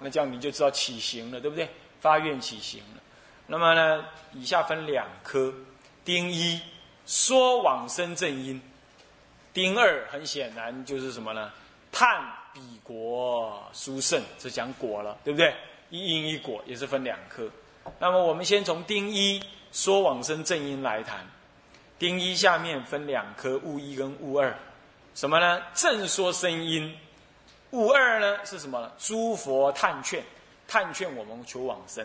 那这样你就知道起行了，对不对？发愿起行了。那么呢，以下分两科：丁一说往生正因，丁二很显然就是什么呢？探彼国殊胜，这讲果了，对不对？一因一果也是分两科。那么我们先从丁一说往生正因来谈。丁一下面分两科，物一跟物二。什么呢？正说声音。悟二呢是什么呢？诸佛探劝，探劝我们求往生。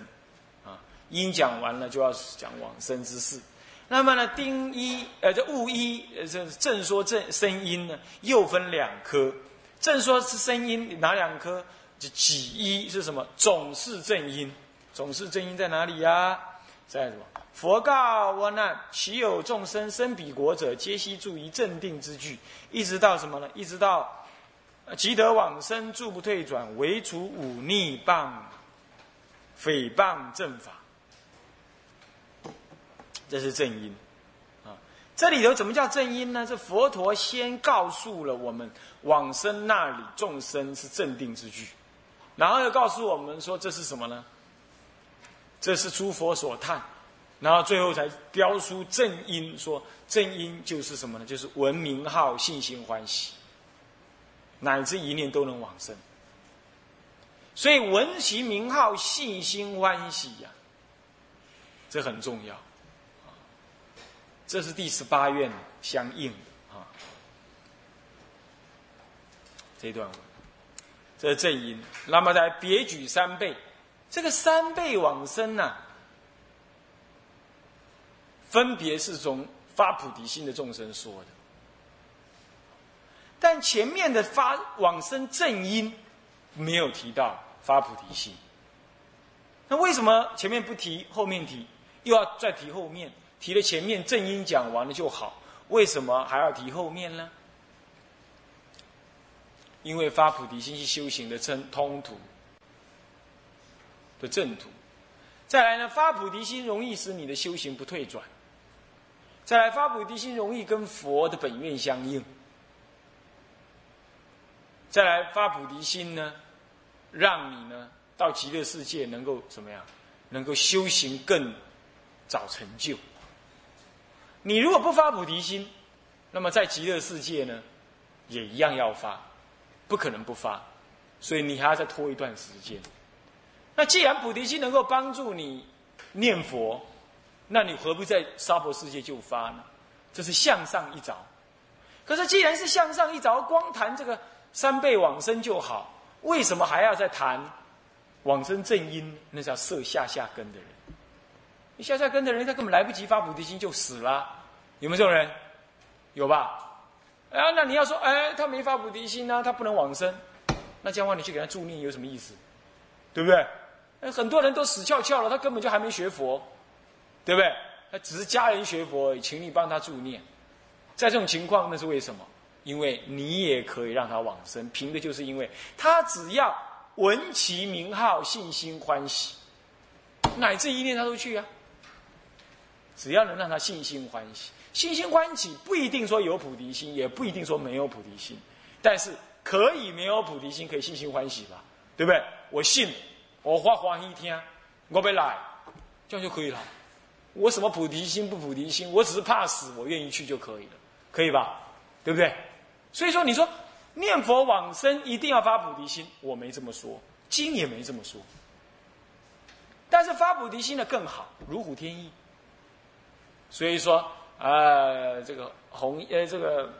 啊，因讲完了就要讲往生之事。那么呢，丁一呃，这物一呃，这正说正声音呢，又分两科。正说是声音哪两科？这己一是什么？总是正音。总是正音在哪里呀？在什么？佛告我难：岂有众生生彼国者，皆悉住于正定之具？一直到什么呢？一直到即得往生，住不退转，唯除忤逆谤诽谤正法。这是正因啊！这里头怎么叫正因呢？是佛陀先告诉了我们，往生那里众生是正定之具，然后又告诉我们说，这是什么呢？这是诸佛所叹。然后最后才标出正因，说正因就是什么呢？就是闻名号、信心欢喜，乃至一念都能往生。所以闻其名号、信心欢喜呀，这很重要。这是第十八愿相应的啊。这段文，这是正因。那么在别举三倍，这个三倍往生呢？分别是从发菩提心的众生说的，但前面的发往生正因没有提到发菩提心。那为什么前面不提，后面提，又要再提后面？提了前面正因讲完了就好，为什么还要提后面呢？因为发菩提心是修行的正通途的正途。再来呢，发菩提心容易使你的修行不退转。再来发菩提心，容易跟佛的本愿相应。再来发菩提心呢，让你呢到极乐世界能够怎么样？能够修行更早成就。你如果不发菩提心，那么在极乐世界呢，也一样要发，不可能不发。所以你还要再拖一段时间。那既然菩提心能够帮助你念佛。那你何不在娑婆世界就发呢？这是向上一着。可是既然是向上一着，光谈这个三倍往生就好，为什么还要再谈往生正因？那叫设下下根的人。你下下根的人，他根本来不及发菩提心就死了。有没有这种人？有吧？啊，那你要说，哎，他没发菩提心呢，他不能往生。那这样的话，你去给他助念有什么意思？对不对？很多人都死翘翘了，他根本就还没学佛。对不对？他只是家人学佛，请你帮他助念。在这种情况，那是为什么？因为你也可以让他往生，凭的就是因为他只要闻其名号，信心欢喜，乃至一念他都去啊。只要能让他信心欢喜，信心欢喜不一定说有菩提心，也不一定说没有菩提心，但是可以没有菩提心，可以信心欢喜吧？对不对？我信，我花欢喜听，我被来，这样就可以了。我什么菩提心不菩提心？我只是怕死，我愿意去就可以了，可以吧？对不对？所以说，你说念佛往生一定要发菩提心，我没这么说，经也没这么说。但是发菩提心的更好，如虎添翼。所以说，呃，这个弘呃这个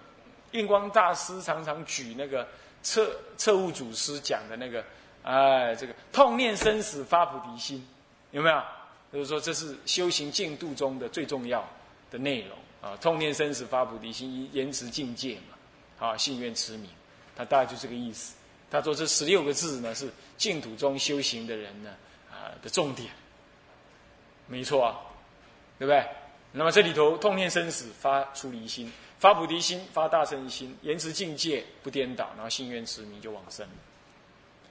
印光大师常常举那个彻彻悟祖师讲的那个，哎，这个痛念生死发菩提心，有没有？就是说，这是修行进度中的最重要的内容啊！痛念生死发菩提心，延迟境界嘛，啊，信愿持名，他大概就这个意思。他说这十六个字呢，是净土中修行的人呢啊的重点，没错啊，对不对？那么这里头痛念生死发出离心，发菩提心，发大乘心，延迟境界不颠倒，然后信愿持名就往生，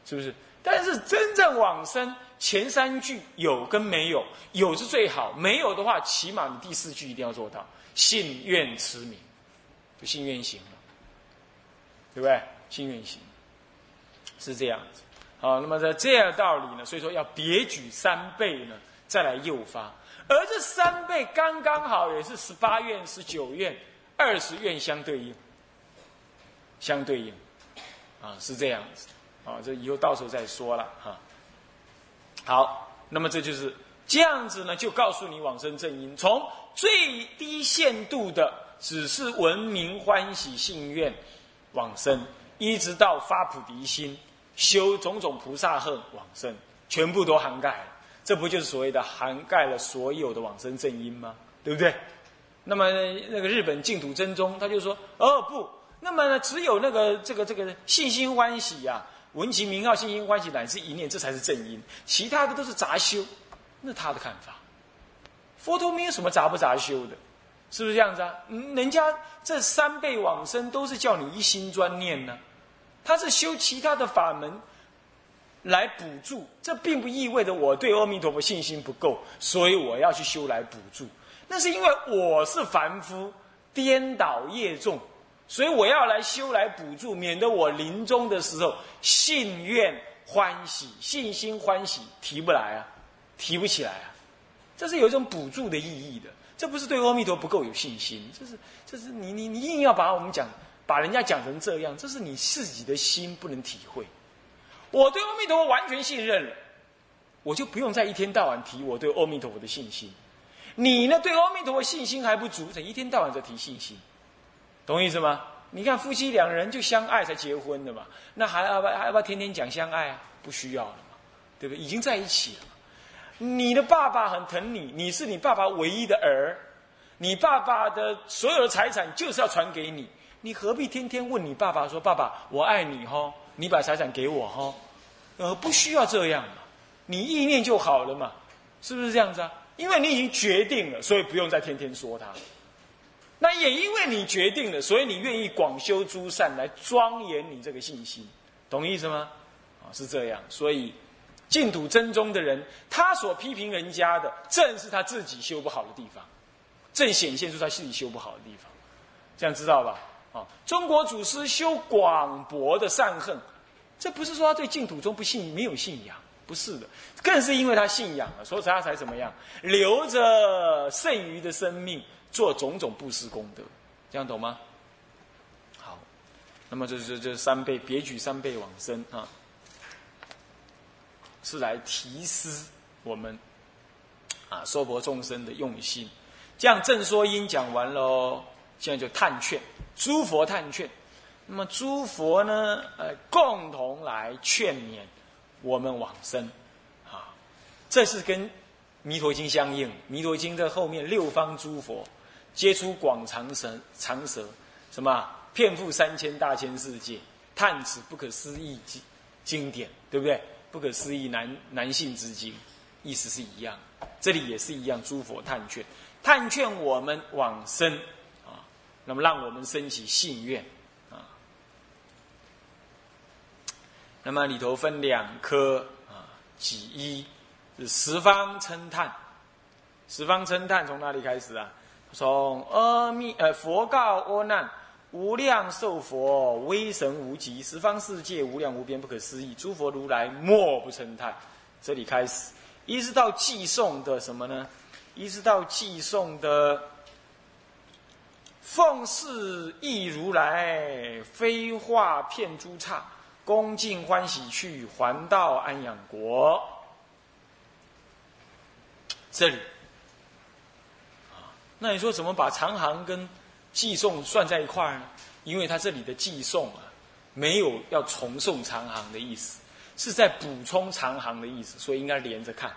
是不是？但是真正往生，前三句有跟没有，有是最好，没有的话，起码你第四句一定要做到，信愿持名，就信愿行，对不对？信愿行是这样子好，那么在这样道理呢，所以说要别举三倍呢，再来诱发。而这三倍刚刚好也是十八愿、十九愿、二十愿相对应，相对应，啊，是这样子。啊，这以后到时候再说了哈。好，那么这就是这样子呢，就告诉你往生正因，从最低限度的只是闻名欢喜信愿往生，一直到发菩提心。修种种菩萨恨往生，全部都涵盖了，这不就是所谓的涵盖了所有的往生正因吗？对不对？那么那个日本净土真宗他就说：哦不，那么呢只有那个这个这个信心欢喜呀，闻其名号信心欢喜乃至一念，这才是正因，其他的都是杂修。那他的看法，佛陀没有什么杂不杂修的，是不是这样子啊？人家这三辈往生都是叫你一心专念呢。他是修其他的法门来补助，这并不意味着我对阿弥陀佛信心不够，所以我要去修来补助。那是因为我是凡夫，颠倒业重，所以我要来修来补助，免得我临终的时候信愿欢喜、信心欢喜提不来啊，提不起来啊。这是有一种补助的意义的，这不是对阿弥陀不够有信心，这是这是你你你硬要把我们讲。把人家讲成这样，这是你自己的心不能体会。我对阿弥陀佛完全信任了，我就不用再一天到晚提我对阿弥陀佛的信心。你呢，对阿弥陀佛信心还不足，才一天到晚在提信心，懂意思吗？你看夫妻两人就相爱才结婚的嘛，那还要不要还要不要天天讲相爱啊？不需要了嘛，对不对？已经在一起了。你的爸爸很疼你，你是你爸爸唯一的儿，你爸爸的所有的财产就是要传给你。你何必天天问你爸爸说：“爸爸，我爱你哈，你把财产给我哈。”呃，不需要这样嘛，你意念就好了嘛，是不是这样子啊？因为你已经决定了，所以不用再天天说他。那也因为你决定了，所以你愿意广修诸善来庄严你这个信心，懂意思吗？啊，是这样。所以净土真宗的人，他所批评人家的，正是他自己修不好的地方，正显现出他自己修不好的地方。这样知道吧？啊，中国祖师修广博的善恨，这不是说他对净土宗不信、没有信仰，不是的，更是因为他信仰了，所以他才怎么样，留着剩余的生命做种种布施功德，这样懂吗？好，那么这是这三倍别举三倍往生啊，是来提示我们啊，娑婆众生的用心。这样正说因讲完喽。现在就探劝诸佛探劝，那么诸佛呢？呃，共同来劝勉我们往生，啊，这是跟弥陀经相应。弥陀经的后面六方诸佛皆出广长舌，长舌什么遍覆三千大千世界，探此不可思议经经典，对不对？不可思议男男性之经，意思是一样。这里也是一样，诸佛探劝，探劝我们往生啊。那么，让我们升起信愿啊。那么里头分两科啊，几一是十方称叹。十方称叹从哪里开始啊？从阿弥呃佛告阿难：无量寿佛威神无极，十方世界无量无边不可思议，诸佛如来莫不称叹。这里开始，一直到寄送的什么呢？一直到寄送的。奉事亦如来，飞化片诸刹，恭敬欢喜去，还道安养国。这里，那你说怎么把长行跟寄送算在一块儿呢？因为他这里的寄送啊，没有要重送长行的意思，是在补充长行的意思，所以应该连着看。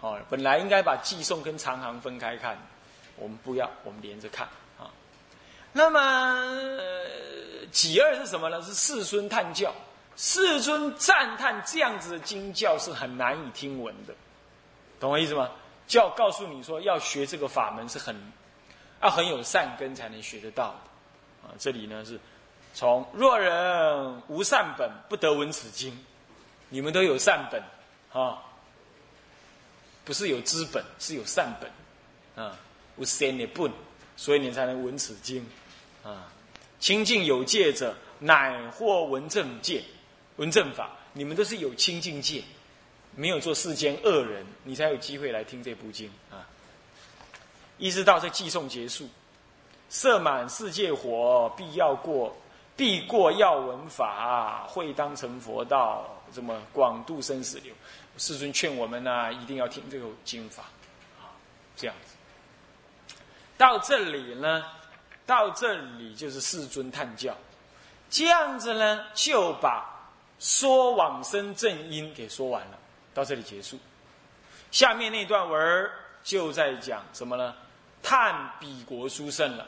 哦，本来应该把寄送跟长行分开看，我们不要，我们连着看啊。那么呃几二是什么呢？是世尊叹教，世尊赞叹这样子的经教是很难以听闻的，懂我意思吗？教告诉你说，要学这个法门是很，要很有善根才能学得到。啊，这里呢是从若人无善本，不得闻此经。你们都有善本啊，不是有资本，是有善本啊，无善的本，所以你才能闻此经。啊，清净有戒者，乃获闻正戒，闻正法，你们都是有清净戒，没有做世间恶人，你才有机会来听这部经啊。一直到这寄送结束，摄满世界火，必要过，必过要闻法，会当成佛道，这么广度生死流。世尊劝我们呢，一定要听这个经法啊，这样子。到这里呢，到这里就是世尊探教，这样子呢，就把说往生正因给说完了，到这里结束。下面那段文儿就在讲什么呢？探彼国殊胜了，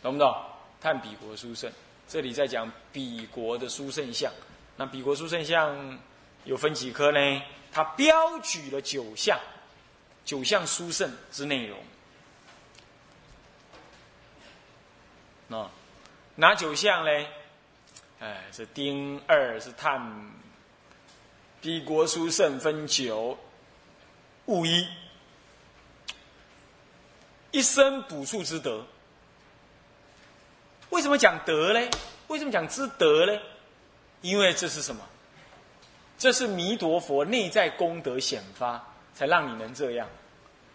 懂不懂？探彼国殊胜，这里在讲彼国的殊胜相。那彼国殊胜相有分几科呢？他标举了九项，九项殊胜之内容。啊，哪九项嘞？哎，是丁二是探彼国殊胜分九，物一，一生补处之德。为什么讲德嘞？为什么讲之德嘞？因为这是什么？这是弥陀佛内在功德显发，才让你能这样。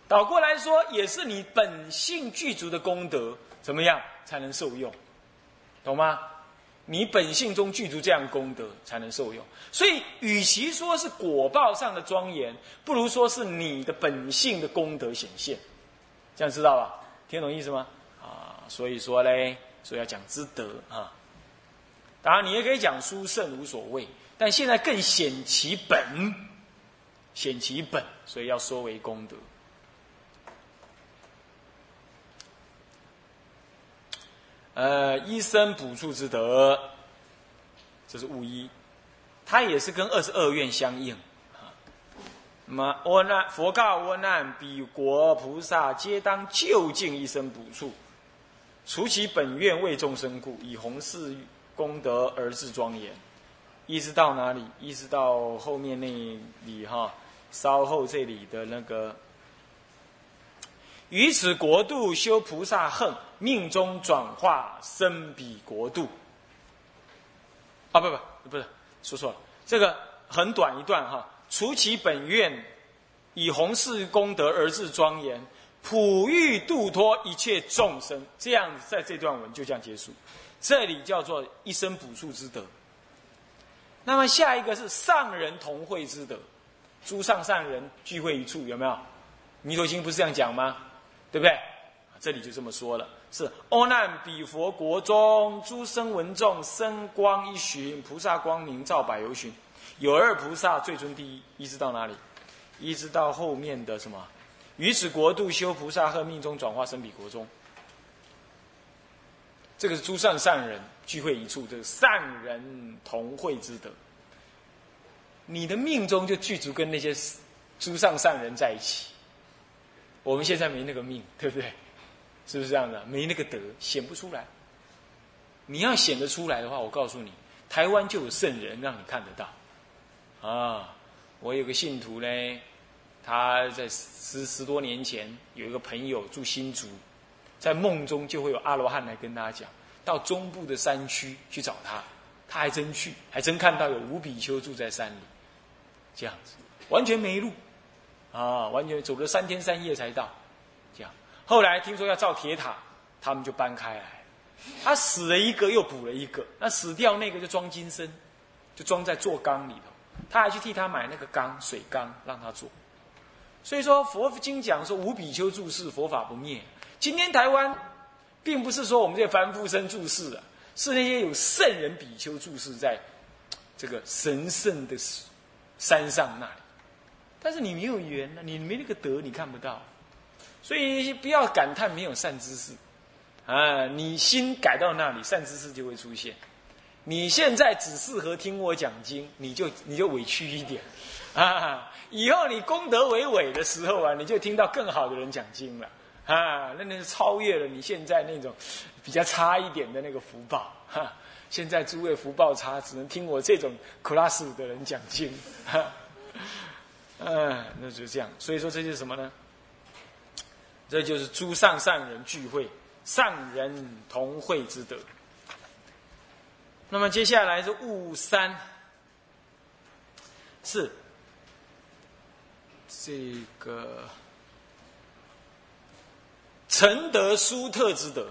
倒过来说，也是你本性具足的功德，怎么样？才能受用，懂吗？你本性中具足这样功德，才能受用。所以，与其说是果报上的庄严，不如说是你的本性的功德显现。这样知道吧？听懂意思吗？啊，所以说嘞，所以要讲之德啊。当然，你也可以讲殊胜无所谓，但现在更显其本，显其本，所以要说为功德。呃，一生补处之德，这是物一，它也是跟二十二愿相应那么，阿难佛告阿难：彼国菩萨皆当就近一生补处，除其本愿为众生故，以弘誓功德而自庄严。一直到哪里？一直到后面那里哈，稍后这里的那个。于此国度修菩萨恨，命中转化生彼国度。啊，不不不是，说错了，这个很短一段哈。除其本愿，以弘誓功德而自庄严，普欲度脱一切众生。这样子，在这段文就这样结束。这里叫做一生补处之德。那么下一个是上人同会之德，诸上善人聚会一处，有没有？弥陀经不是这样讲吗？对不对？这里就这么说了：是阿难比佛国中诸生闻众生光一寻，菩萨光明照百由旬。有二菩萨最尊第一，一直到哪里？一直到后面的什么？于此国度修菩萨和命中转化生彼国中。这个是诸善善人聚会一处，这个善人同会之德。你的命中就具足跟那些诸上善人在一起。我们现在没那个命，对不对？是不是这样的？没那个德，显不出来。你要显得出来的话，我告诉你，台湾就有圣人让你看得到。啊，我有个信徒呢，他在十十多年前有一个朋友住新竹，在梦中就会有阿罗汉来跟他讲，到中部的山区去找他，他还真去，还真看到有五比丘住在山里，这样子，完全没路。啊，完全走了三天三夜才到，这样。后来听说要造铁塔，他们就搬开来。他死了一个，又补了一个。那死掉那个就装金身，就装在座缸里头。他还去替他买那个缸，水缸让他做。所以说佛经讲说无比丘住世，佛法不灭。今天台湾，并不是说我们这些凡夫生住世啊，是那些有圣人比丘住世在这个神圣的山上那里。但是你没有缘呢，你没那个德，你看不到，所以不要感叹没有善知识，啊，你心改到那里，善知识就会出现。你现在只适合听我讲经，你就你就委屈一点，啊，以后你功德为伟的时候啊，你就听到更好的人讲经了，啊，那那是超越了你现在那种比较差一点的那个福报，哈，现在诸位福报差，只能听我这种 class 的人讲经，哈。嗯，那就这样。所以说，这就是什么呢？这就是诸上善人聚会，上人同会之德。那么接下来是悟三，是。这个成德殊特之德，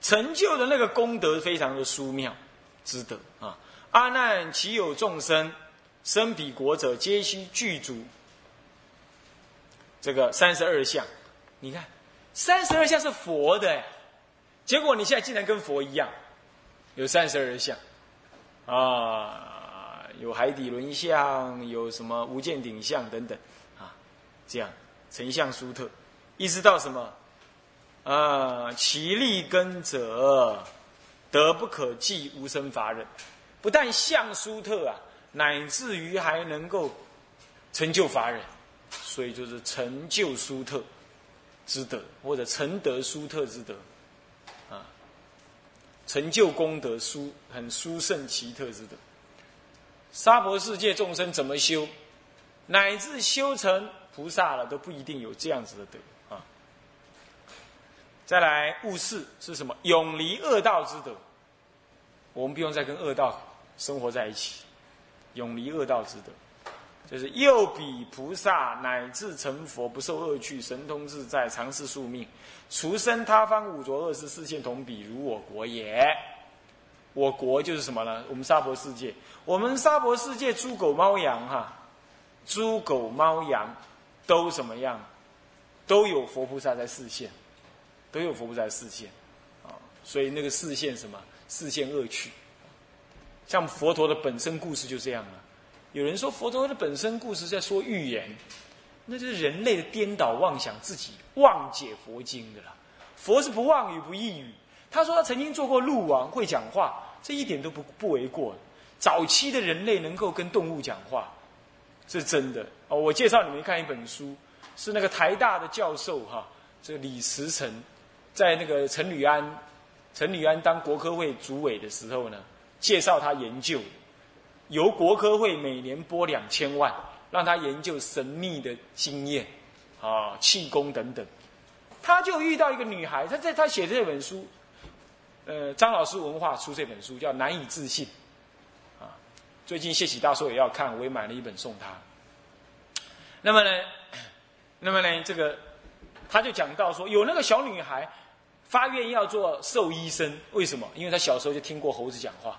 成就的那个功德非常的殊妙之德啊！阿难其有众生生彼国者，皆须具足。这个三十二相？你看，三十二相是佛的，结果你现在竟然跟佛一样，有三十二相啊，有海底轮相，有什么无间顶相等等。啊，这样成相殊特，一直到什么？啊？其利根者，德不可计，无生法忍。不但相殊特啊，乃至于还能够成就法忍，所以就是成就殊特之德，或者成德殊特之德，成就功德殊很殊胜奇特之德。娑婆世界众生怎么修，乃至修成菩萨了，都不一定有这样子的德啊。再来，悟世是什么？永离恶道之德，我们不用再跟恶道。生活在一起，永离恶道之德，就是又比菩萨乃至成佛，不受恶趣，神通自在，常世宿命，除生他方五浊恶世，视线同比，如我国也。我国就是什么呢？我们娑婆世界，我们娑婆世界猪狗猫羊哈，猪狗猫羊都什么样？都有佛菩萨在视线，都有佛菩萨在视线啊，所以那个视线什么？视线恶趣。像佛陀的本身故事就这样了。有人说佛陀的本身故事在说预言，那就是人类的颠倒妄想，自己妄解佛经的啦。佛是不妄语不异语。他说他曾经做过鹿王，会讲话，这一点都不不为过。早期的人类能够跟动物讲话，是真的哦。我介绍你们看一本书，是那个台大的教授哈，这个李慈成，在那个陈履安，陈履安当国科会主委的时候呢。介绍他研究，由国科会每年拨两千万，让他研究神秘的经验，啊，气功等等。他就遇到一个女孩，他在他写这本书，呃，张老师文化出这本书叫《难以置信》，啊，最近谢启大说也要看，我也买了一本送他。那么呢，那么呢，这个他就讲到说，有那个小女孩发愿要做兽医生，为什么？因为他小时候就听过猴子讲话。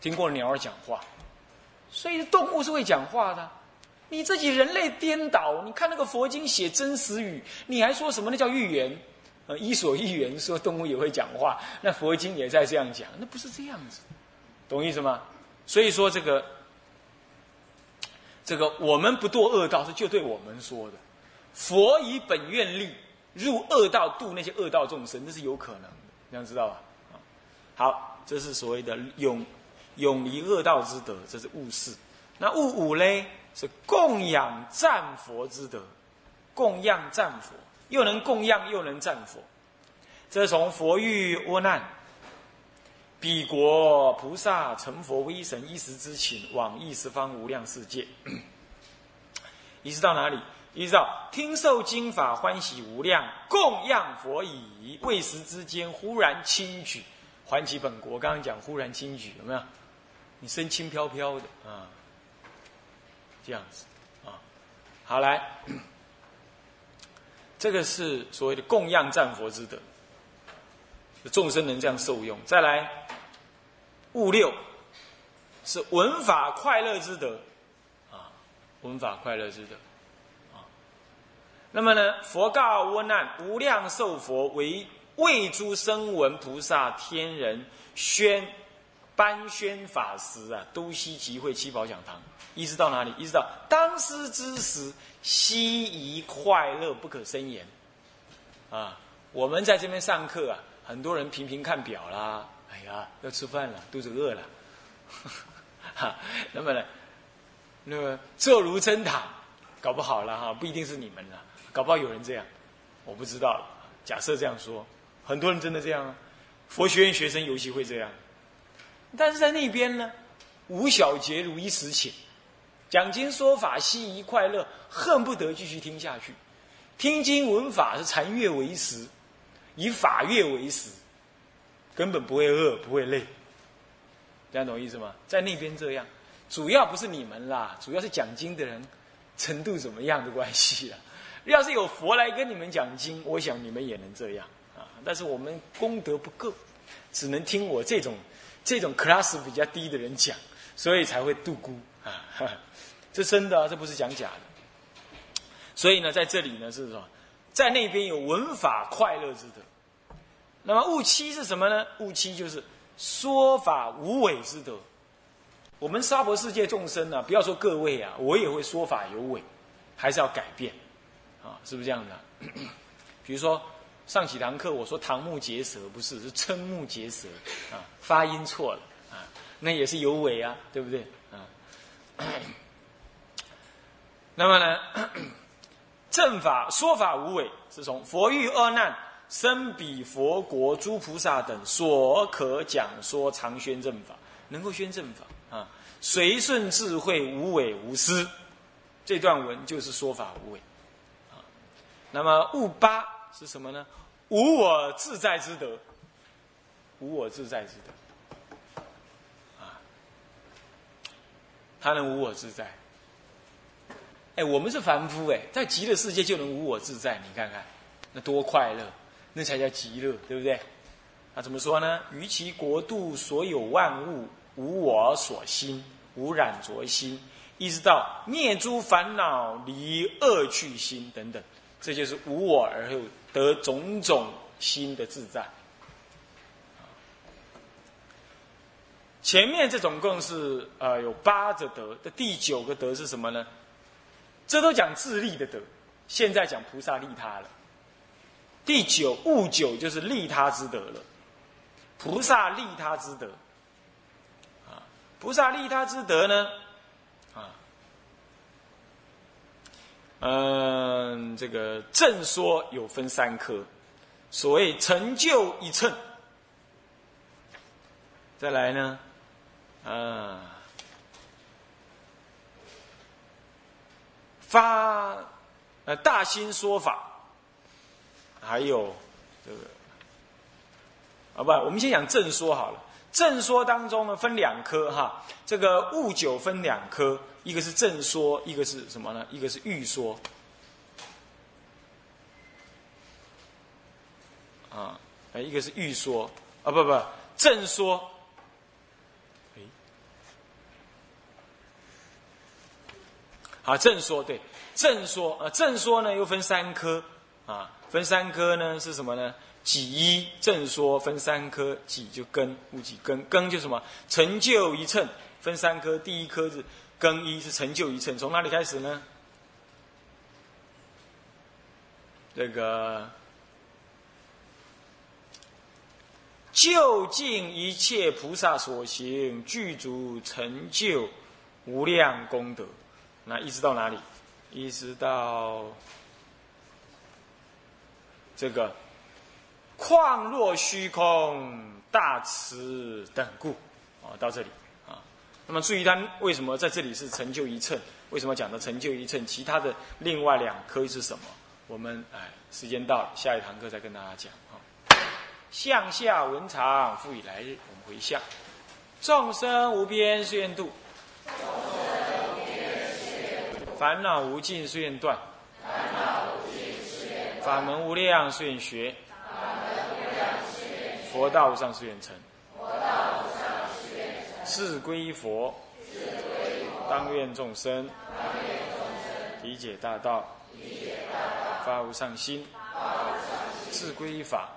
听过鸟儿讲话，所以动物是会讲话的。你自己人类颠倒，你看那个佛经写真实语，你还说什么那叫预言？呃，伊索寓言说动物也会讲话，那佛经也在这样讲，那不是这样子，懂意思吗？所以说这个，这个我们不堕恶道是就对我们说的，佛以本愿力入恶道度那些恶道众生，那是有可能的，你要知道吧？好，这是所谓的永。永离恶道之德，这是悟事。那悟五呢？是供养赞佛之德，供养赞佛，又能供养又能赞佛。这从佛遇窝难，彼国菩萨成佛威神一时之情，往异十方无量世界。一直到哪里？一直到听受经法欢喜无量，供养佛已，未时之间忽然轻举，还其本国。刚刚讲忽然轻举，有没有？你身轻飘飘的啊，这样子啊，好来，这个是所谓的供养战佛之德，众生能这样受用。再来，物六是闻法快乐之德啊，闻法快乐之德啊。那么呢，佛告阿难：无量寿佛为为诸声闻菩萨天人宣。班宣法师啊，都西集会七宝讲堂，一直到哪里？一直到当师之时，悉宜快乐不可呻言。啊，我们在这边上课啊，很多人频频看表啦，哎呀，要吃饭了，肚子饿了。哈，那么呢，那么坐如针塔，搞不好了哈，不一定是你们了，搞不好有人这样，我不知道。假设这样说，很多人真的这样啊，佛学院学生尤其会这样。但是在那边呢，无小节如一时寝，讲经说法悉宜快乐，恨不得继续听下去。听经闻法是禅悦为食，以法悦为食，根本不会饿，不会累。这样懂意思吗？在那边这样，主要不是你们啦，主要是讲经的人程度怎么样的关系啦。要是有佛来跟你们讲经，我想你们也能这样啊。但是我们功德不够，只能听我这种这种 class 比较低的人讲，所以才会度孤啊。这真的，这不是讲假的。所以呢，在这里呢是什么？在那边有文法快乐之德。那么悟期是什么呢？悟期就是说法无伪之德。我们娑婆世界众生呢，不要说各位啊，我也会说法有伪，还是要改变，啊，是不是这样的？比如说上几堂课，我说瞠目结舌，不是，是瞠目结舌，啊，发音错了，啊，那也是有伪啊，对不对？啊，那么呢，正法说法无伪，是从佛遇恶难，生彼佛国诸菩萨等所可讲说常宣正法，能够宣正法。啊，随顺智慧，无伪无私，这段文就是说法无伪。啊，那么悟八是什么呢？无我自在之德，无我自在之德。啊，他能无我自在。哎，我们是凡夫哎，在极乐世界就能无我自在，你看看，那多快乐，那才叫极乐，对不对？那怎么说呢？于其国度所有万物。无我所心，无染着心，一直到灭诸烦恼，离恶趣心等等，这就是无我而后得种种心的自在。前面这总共是呃有八个德，的第九个德是什么呢？这都讲自利的德，现在讲菩萨利他了。第九悟九就是利他之德了，菩萨利他之德。啊菩萨利他之德呢？嗯，这个正说有分三科，所谓成就一乘。再来呢，啊，发呃大心说法，还有这个啊不，我们先讲正说好了。正说当中呢，分两科哈，这个悟九分两科，一个是正说，一个是什么呢？一个是预说。啊，哎，一个是预说，啊不不，正说。哎，好，正说对，正说啊，正说呢又分三科啊，分三科呢是什么呢？己一正说分三科，己就根，无己根，根就什么？成就一乘，分三科，第一科是根一，是成就一乘。从哪里开始呢？这个就近一切菩萨所行，具足成就无量功德。那一直到哪里？一直到这个。况若虚空，大慈等故，啊，到这里。那么注意，他为什么在这里是成就一乘？为什么讲的成就一乘？其他的另外两科是什么？我们哎，时间到了，下一堂课再跟大家讲啊。向下文长，复以来日，我们回向。众生无边誓愿度，烦恼无尽誓愿断，法门无量誓愿学。佛道无上誓愿成，是归佛，当愿众生理解大道，发无上心，自归法，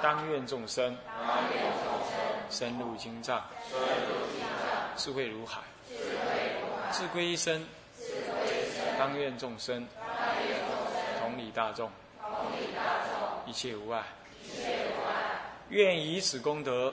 当愿众生深入经藏，智慧如海，自归一生，当愿众生同理大众，一切无碍。愿以此功德，